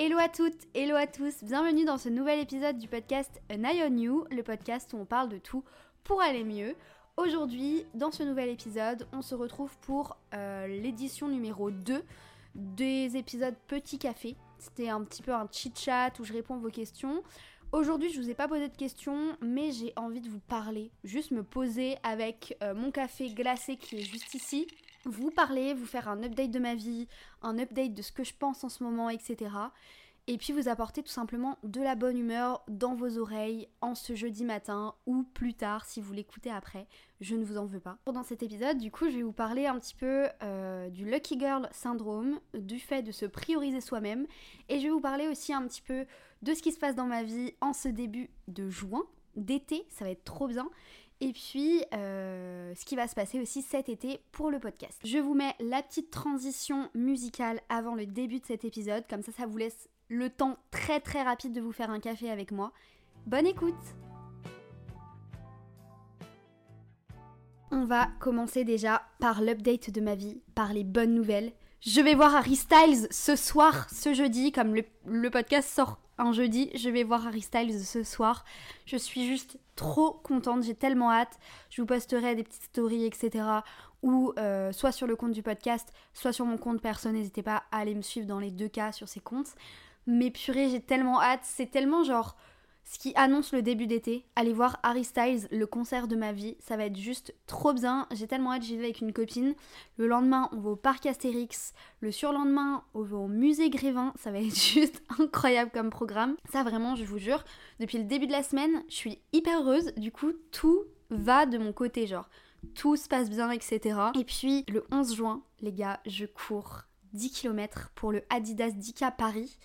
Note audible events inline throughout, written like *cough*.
Hello à toutes, hello à tous, bienvenue dans ce nouvel épisode du podcast An Eye on You, le podcast où on parle de tout pour aller mieux. Aujourd'hui, dans ce nouvel épisode, on se retrouve pour euh, l'édition numéro 2 des épisodes Petit Café. C'était un petit peu un chit-chat où je réponds à vos questions. Aujourd'hui, je vous ai pas posé de questions, mais j'ai envie de vous parler. Juste me poser avec euh, mon café glacé qui est juste ici. Vous parler, vous faire un update de ma vie, un update de ce que je pense en ce moment, etc. Et puis vous apporter tout simplement de la bonne humeur dans vos oreilles en ce jeudi matin ou plus tard si vous l'écoutez après. Je ne vous en veux pas. Dans cet épisode, du coup, je vais vous parler un petit peu euh, du Lucky Girl Syndrome, du fait de se prioriser soi-même. Et je vais vous parler aussi un petit peu de ce qui se passe dans ma vie en ce début de juin, d'été, ça va être trop bien. Et puis, euh, ce qui va se passer aussi cet été pour le podcast. Je vous mets la petite transition musicale avant le début de cet épisode, comme ça, ça vous laisse le temps très très rapide de vous faire un café avec moi. Bonne écoute On va commencer déjà par l'update de ma vie, par les bonnes nouvelles. Je vais voir Harry Styles ce soir, ce jeudi, comme le, podcast sort un jeudi, je vais voir Harry Styles ce soir. Je suis juste trop contente, j'ai tellement hâte. Je vous posterai des petites stories, etc. Ou euh, soit sur le compte du podcast, soit sur mon compte perso. N'hésitez pas à aller me suivre dans les deux cas sur ces comptes. Mais purée, j'ai tellement hâte. C'est tellement genre ce qui annonce le début d'été. Allez voir Harry Styles, le concert de ma vie. Ça va être juste trop bien. J'ai tellement hâte, j'y vais avec une copine. Le lendemain, on va au parc Astérix. Le surlendemain, on va au musée Grévin. Ça va être *laughs* juste incroyable comme programme. Ça vraiment, je vous jure, depuis le début de la semaine, je suis hyper heureuse. Du coup, tout va de mon côté, genre. Tout se passe bien, etc. Et puis, le 11 juin, les gars, je cours 10 km pour le Adidas 10K Paris.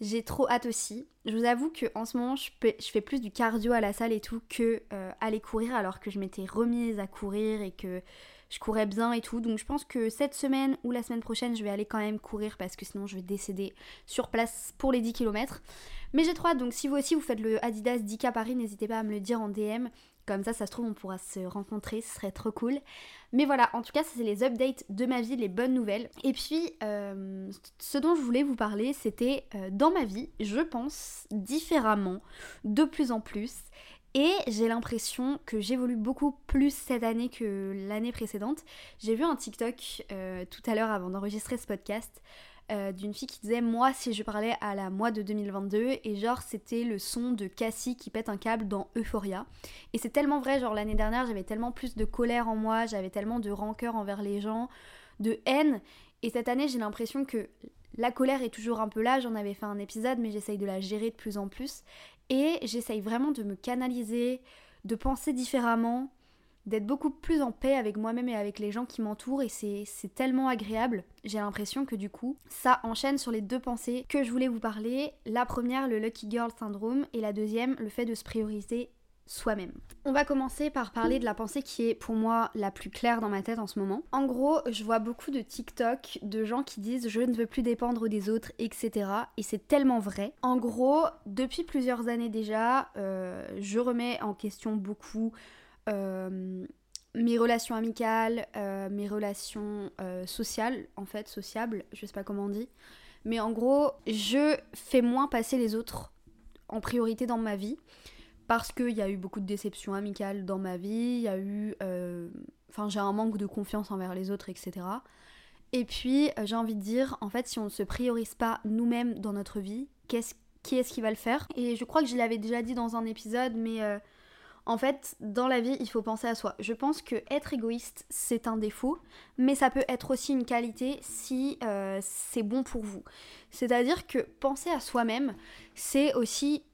J'ai trop hâte aussi. Je vous avoue que en ce moment, je, fais plus du cardio à la salle et tout que euh, aller courir alors que je m'étais remise à courir et que je courais bien et tout. Donc je pense que cette semaine ou la semaine prochaine, je vais aller quand même courir parce que sinon je vais décéder sur place pour les 10 km. Mais j'ai trop hâte, donc si vous aussi vous faites le Adidas 10K Paris, n'hésitez pas à me le dire en DM. Comme ça, ça se trouve, on pourra se rencontrer, ce serait trop cool. Mais voilà, en tout cas, c'est les updates de ma vie, les bonnes nouvelles. Et puis, euh, ce dont je voulais vous parler, c'était euh, dans ma vie, je pense différemment, de plus en plus. Et j'ai l'impression que j'évolue beaucoup plus cette année que l'année précédente. J'ai vu un TikTok euh, tout à l'heure avant d'enregistrer ce podcast euh, d'une fille qui disait moi si je parlais à la moi de 2022 et genre c'était le son de Cassie qui pète un câble dans Euphoria. Et c'est tellement vrai genre l'année dernière j'avais tellement plus de colère en moi j'avais tellement de rancœur envers les gens de haine. Et cette année j'ai l'impression que la colère est toujours un peu là. J'en avais fait un épisode mais j'essaye de la gérer de plus en plus. Et j'essaye vraiment de me canaliser de penser différemment d'être beaucoup plus en paix avec moi-même et avec les gens qui m'entourent et c'est tellement agréable. J'ai l'impression que du coup, ça enchaîne sur les deux pensées que je voulais vous parler. La première, le Lucky Girl Syndrome et la deuxième, le fait de se prioriser soi-même. On va commencer par parler de la pensée qui est pour moi la plus claire dans ma tête en ce moment. En gros, je vois beaucoup de TikTok de gens qui disent je ne veux plus dépendre des autres, etc. Et c'est tellement vrai. En gros, depuis plusieurs années déjà, euh, je remets en question beaucoup euh, mes relations amicales, euh, mes relations euh, sociales, en fait, sociables, je sais pas comment on dit. Mais en gros, je fais moins passer les autres en priorité dans ma vie parce qu'il y a eu beaucoup de déceptions amicales dans ma vie, il y a eu. Enfin, j'ai un manque de confiance envers les autres, etc. Et puis, j'ai envie de dire, en fait, si on ne se priorise pas nous-mêmes dans notre vie, qui est-ce qui va le faire? Et je crois que je l'avais déjà dit dans un épisode, mais en fait, dans la vie, il faut penser à soi. Je pense que être égoïste, c'est un défaut, mais ça peut être aussi une qualité si euh, c'est bon pour vous. C'est-à-dire que penser à soi-même, c'est aussi.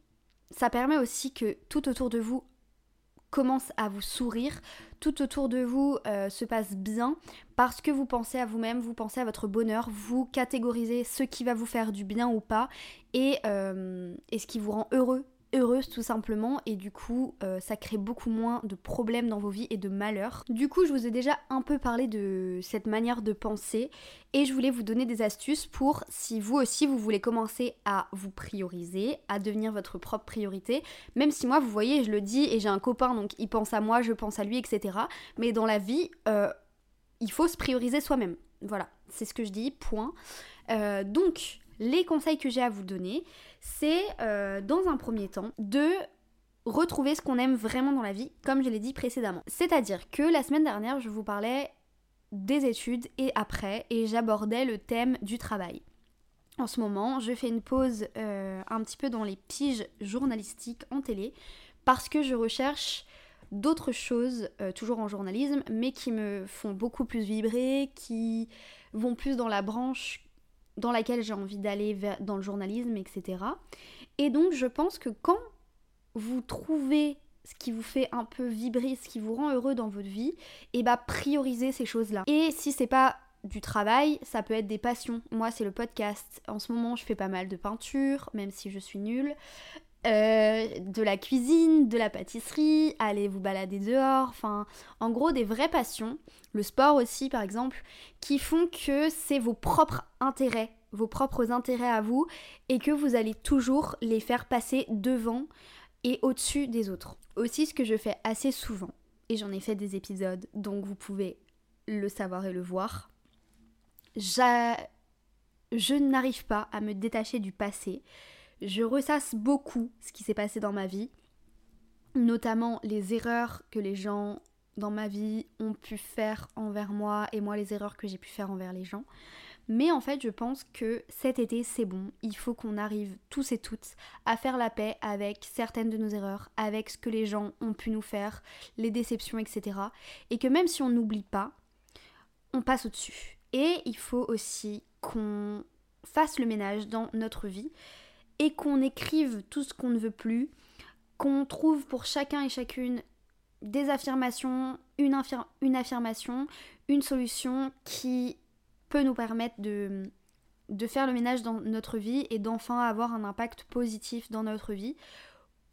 Ça permet aussi que tout autour de vous commence à vous sourire, tout autour de vous euh, se passe bien parce que vous pensez à vous-même, vous pensez à votre bonheur, vous catégorisez ce qui va vous faire du bien ou pas et, euh, et ce qui vous rend heureux heureuse tout simplement et du coup euh, ça crée beaucoup moins de problèmes dans vos vies et de malheurs. Du coup je vous ai déjà un peu parlé de cette manière de penser et je voulais vous donner des astuces pour si vous aussi vous voulez commencer à vous prioriser, à devenir votre propre priorité, même si moi vous voyez je le dis et j'ai un copain donc il pense à moi, je pense à lui etc. Mais dans la vie euh, il faut se prioriser soi-même. Voilà, c'est ce que je dis, point. Euh, donc Les conseils que j'ai à vous donner, c'est euh, dans un premier temps de retrouver ce qu'on aime vraiment dans la vie, comme je l'ai dit précédemment. C'est-à-dire que la semaine dernière, je vous parlais des études et après, et j'abordais le thème du travail. En ce moment, je fais une pause euh, un petit peu dans les piges journalistiques en télé parce que je recherche d'autres choses, euh, toujours en journalisme, mais qui me font beaucoup plus vibrer, qui vont plus dans la branche dans laquelle j'ai envie d'aller dans le journalisme, etc. Et donc je pense que quand vous trouvez ce qui vous fait un peu vibrer, ce qui vous rend heureux dans votre vie, et eh bah priorisez ces choses-là. Et si c'est pas du travail, ça peut être des passions. Moi, c'est le podcast. En ce moment, je fais pas mal de peinture, même si je suis nulle. Euh, de la cuisine, de la pâtisserie, aller vous balader dehors, enfin en gros des vraies passions, le sport aussi par exemple, qui font que c'est vos propres intérêts, vos propres intérêts à vous et que vous allez toujours les faire passer devant et au-dessus des autres. Aussi ce que je fais assez souvent, et j'en ai fait des épisodes donc vous pouvez le savoir et le voir, je n'arrive pas à me détacher du passé je ressasse beaucoup ce qui s'est passé dans ma vie, notamment les erreurs que les gens dans ma vie ont pu faire envers moi et moi les erreurs que j'ai pu faire envers les gens. Mais en fait, je pense que cet été, c'est bon. Il faut qu'on arrive tous et toutes à faire la paix avec certaines de nos erreurs, avec ce que les gens ont pu nous faire, les déceptions, etc. Et que même si on n'oublie pas, on passe au-dessus. Et il faut aussi qu'on fasse le ménage dans notre vie et qu'on écrive tout ce qu'on ne veut plus, qu'on trouve pour chacun et chacune des affirmations, une, affirmation, une solution qui peut nous permettre de, de faire le ménage dans notre vie et d'enfin avoir un impact positif dans notre vie.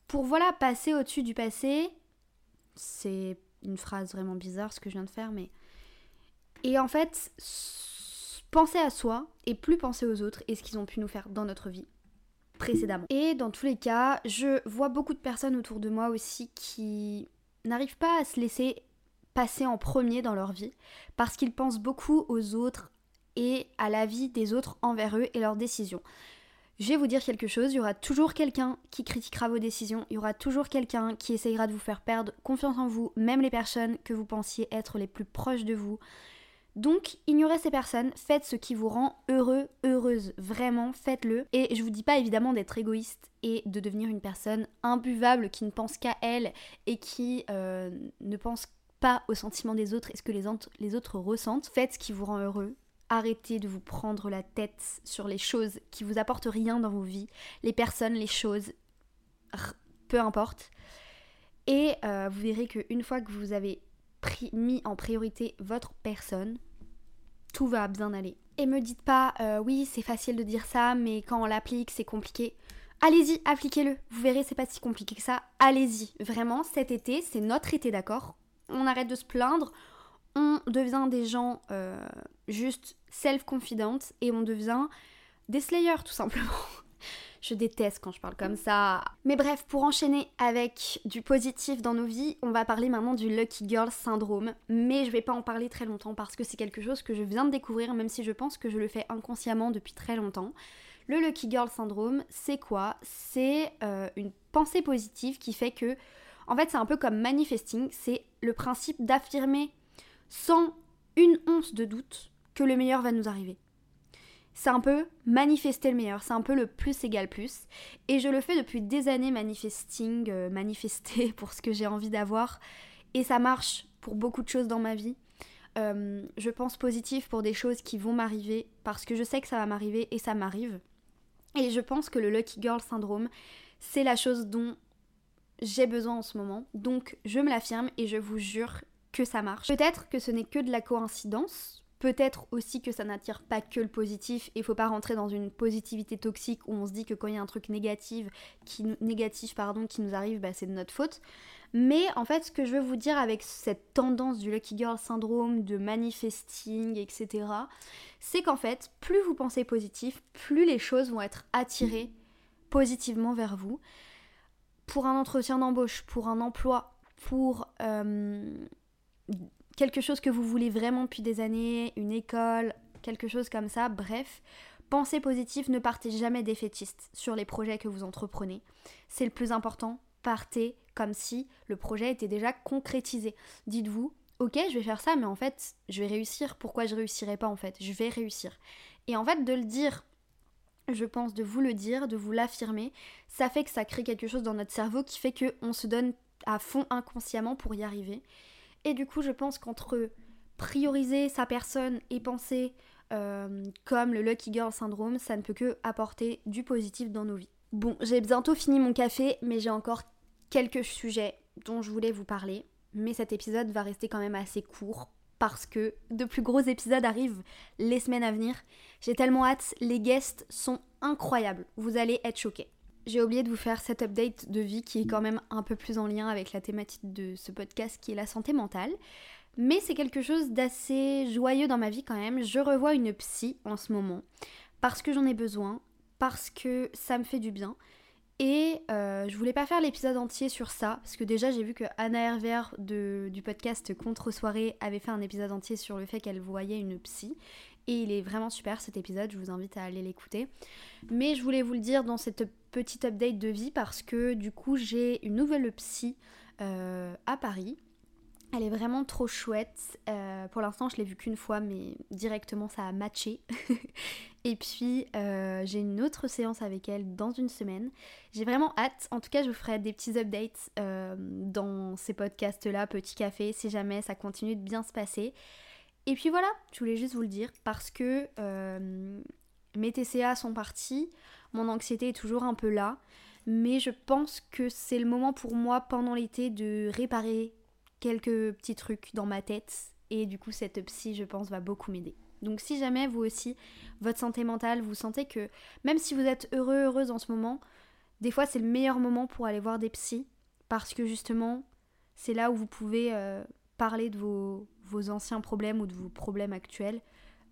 Pour voilà, passer au-dessus du passé, c'est une phrase vraiment bizarre ce que je viens de faire, mais... Et en fait, penser à soi et plus penser aux autres et ce qu'ils ont pu nous faire dans notre vie Et dans tous les cas, je vois beaucoup de personnes autour de moi aussi qui n'arrivent pas à se laisser passer en premier dans leur vie parce qu'ils pensent beaucoup aux autres et à la vie des autres envers eux et leurs décisions. Je vais vous dire quelque chose, il y aura toujours quelqu'un qui critiquera vos décisions, il y aura toujours quelqu'un qui essayera de vous faire perdre confiance en vous, même les personnes que vous pensiez être les plus proches de vous. Donc, ignorez ces personnes, faites ce qui vous rend heureux, heureuse, vraiment, faites-le. Et je vous dis pas évidemment d'être égoïste et de devenir une personne imbuvable qui ne pense qu'à elle et qui euh, ne pense pas aux sentiments des autres et ce que les, autres ressentent. Faites ce qui vous rend heureux, Arrêtez de vous prendre la tête sur les choses qui vous apportent rien dans vos vies, les personnes, les choses, peu importe. Et euh, vous verrez qu'une fois que vous avez mis en priorité votre personne, tout va bien aller. Et me dites pas, euh, oui, c'est facile de dire ça, mais quand on l'applique, c'est compliqué. Allez-y, appliquez-le. Vous verrez, c'est pas si compliqué que ça. Allez-y. Vraiment, cet été, c'est notre été, d'accord? On arrête de se plaindre. On devient des gens euh, juste self-confident et on devient des slayers, tout simplement. Je déteste quand je parle comme ça. Mais bref, pour enchaîner avec du positif dans nos vies, on va parler maintenant du Lucky Girl Syndrome. Mais je vais pas en parler très longtemps parce que c'est quelque chose que je viens de découvrir, même si je pense que je le fais inconsciemment depuis très longtemps. Le Lucky Girl Syndrome, c'est quoi? C'est euh, une pensée positive qui fait que, en fait, c'est un peu comme manifesting, c'est le principe d'affirmer sans une once de doute que le meilleur va nous arriver c'est un peu manifester le meilleur, c'est un peu le plus égal plus. Et je le fais depuis des années manifesting, euh, *laughs* manifester pour ce que j'ai envie d'avoir. Et ça marche pour beaucoup de choses dans ma vie. Euh, je pense positif pour des choses qui vont m'arriver parce que je sais que ça va m'arriver et ça m'arrive. Et je pense que le Lucky Girl Syndrome, c'est la chose dont j'ai besoin en ce moment. Donc je me l'affirme et je vous jure que ça marche. Peut-être que ce n'est que de la coïncidence, Peut-être aussi que ça n'attire pas que le positif et faut pas rentrer dans une positivité toxique où on se dit que quand il y a un truc négatif qui, négatif, pardon, qui nous arrive, bah, c'est de notre faute. Mais en fait, ce que je veux vous dire avec cette tendance du Lucky Girl syndrome, de manifesting, etc., c'est qu'en fait, plus vous pensez positif, plus les choses vont être attirées positivement vers vous. Pour un entretien d'embauche, pour un emploi, pour euh, quelque chose que vous voulez vraiment depuis des années, une école, quelque chose comme ça, bref, Pensez positif, ne partez jamais défaitiste sur les projets que vous entreprenez. C'est le plus important. Partez comme si le projet était déjà concrétisé. Dites-vous, ok, je vais faire ça, mais en fait, je vais réussir. Pourquoi je réussirai pas en fait? Je vais réussir. Et en fait, de le dire, je pense, de vous le dire, de vous l'affirmer, ça fait que ça crée quelque chose dans notre cerveau qui fait qu'on se donne à fond inconsciemment pour y arriver. Et du coup, je pense qu'entre prioriser sa personne et penser euh, comme le Lucky Girl Syndrome, ça ne peut que apporter du positif dans nos vies. Bon, j'ai bientôt fini mon café, mais j'ai encore quelques sujets dont je voulais vous parler. Mais cet épisode va rester quand même assez court parce que de plus gros épisodes arrivent les semaines à venir. J'ai tellement hâte, les guests sont incroyables, vous allez être choqués. J'ai oublié de vous faire cet update de vie qui est quand même un peu plus en lien avec la thématique de ce podcast qui est la santé mentale. Mais c'est quelque chose d'assez joyeux dans ma vie quand même. Je revois une psy en ce moment parce que j'en ai besoin, parce que ça me fait du bien. Et euh, je voulais pas faire l'épisode entier sur ça, parce que déjà j'ai vu que Anna Herver du podcast Contre Soirée avait fait un épisode entier sur le fait qu'elle voyait une psy. Et il est vraiment super cet épisode, je vous invite à aller l'écouter. Mais je voulais vous le dire dans cette petite update de vie parce que du coup j'ai une nouvelle psy euh, à Paris elle est vraiment trop chouette. Euh, pour l'instant, je l'ai vue qu'une fois, mais directement ça a matché. *laughs* et puis, euh, j'ai une autre séance avec elle dans une semaine. J'ai vraiment hâte. En tout cas, je vous ferai des petits updates dans ces podcasts-là, Petit Café, si jamais ça continue de bien se passer. Et puis voilà, je voulais juste vous le dire parce que mes TCA sont partis, mon anxiété est toujours un peu là. Mais je pense que c'est le moment pour moi pendant l'été de réparer quelques petits trucs dans ma tête et du coup cette psy je pense va beaucoup m'aider. Donc si jamais vous aussi, votre santé mentale, vous sentez que même si vous êtes heureux, heureuse en ce moment, des fois c'est le meilleur moment pour aller voir des psys parce que justement c'est là où vous pouvez euh, parler de vos, vos, anciens problèmes ou de vos problèmes actuels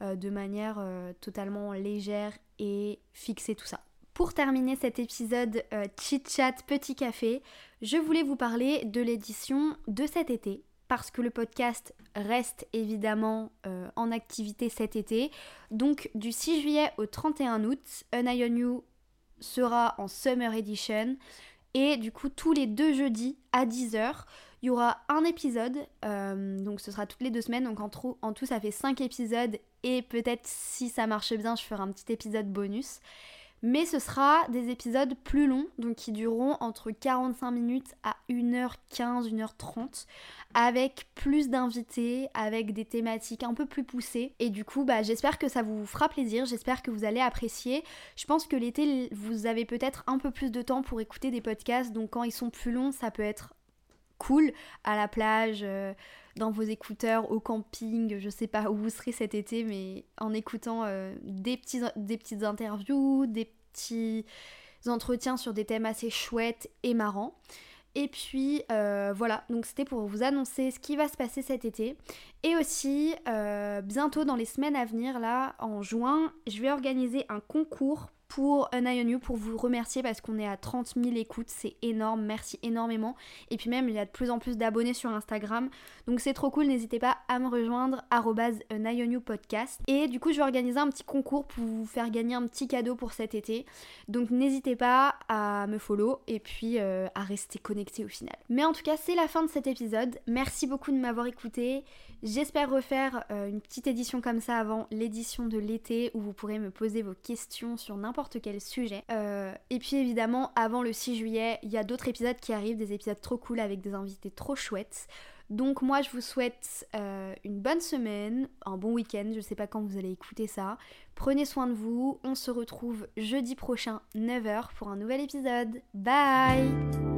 de manière euh, totalement légère et fixer tout ça. Pour terminer cet épisode chit chat petit café, je voulais vous parler de l'édition de cet été parce que le podcast reste évidemment euh, en activité cet été. Donc du 6 juillet au 31 août, An Eye on You sera en Summer Edition. Et du coup, tous les deux jeudis à 10h, il y aura un épisode. Euh, donc ce sera toutes les deux semaines. Donc en, en tout, ça fait 5 épisodes. Et peut-être si ça marche bien, je ferai un petit épisode bonus mais ce sera des épisodes plus longs, donc qui dureront entre 45 minutes à 1h15, 1h30, avec plus d'invités, avec des thématiques un peu plus poussées. Et du coup, bah, j'espère que ça vous fera plaisir, j'espère que vous allez apprécier. Je pense que l'été, vous avez peut-être un peu plus de temps pour écouter des podcasts, donc quand ils sont plus longs, ça peut être cool à la plage. Euh, dans vos écouteurs, au camping, je sais pas où vous serez cet été, mais en écoutant euh, des, petits, des petites interviews, des petits entretiens sur des thèmes assez chouettes et marrants. Et puis euh, voilà, donc c'était pour vous annoncer ce qui va se passer cet été. Et aussi, bientôt dans les semaines à venir, là, en juin, je vais organiser un concours pour un Eye pour vous remercier parce qu'on est à 30 000 écoutes, c'est énorme, merci énormément. Et puis même, il y a de plus en plus d'abonnés sur Instagram, donc c'est trop cool, n'hésitez pas à me rejoindre, You podcast. Et du coup, je vais organiser un petit concours pour vous faire gagner un petit cadeau pour cet été. Donc n'hésitez pas à me follow et puis euh, à rester connecté au final. Mais en tout cas, c'est la fin de cet épisode. Merci beaucoup de m'avoir écouté. J'espère refaire euh, une petite édition comme ça avant l'édition de l'été où vous pourrez me poser vos questions sur n'importe quel sujet. Euh, et puis évidemment, avant le 6 juillet, il y a d'autres épisodes qui arrivent, des épisodes trop cool avec des invités trop chouettes. Donc moi je vous souhaite euh, une bonne semaine, un bon week-end, je sais pas quand vous allez écouter ça. Prenez soin de vous, on se retrouve jeudi prochain 9h pour un nouvel épisode. Bye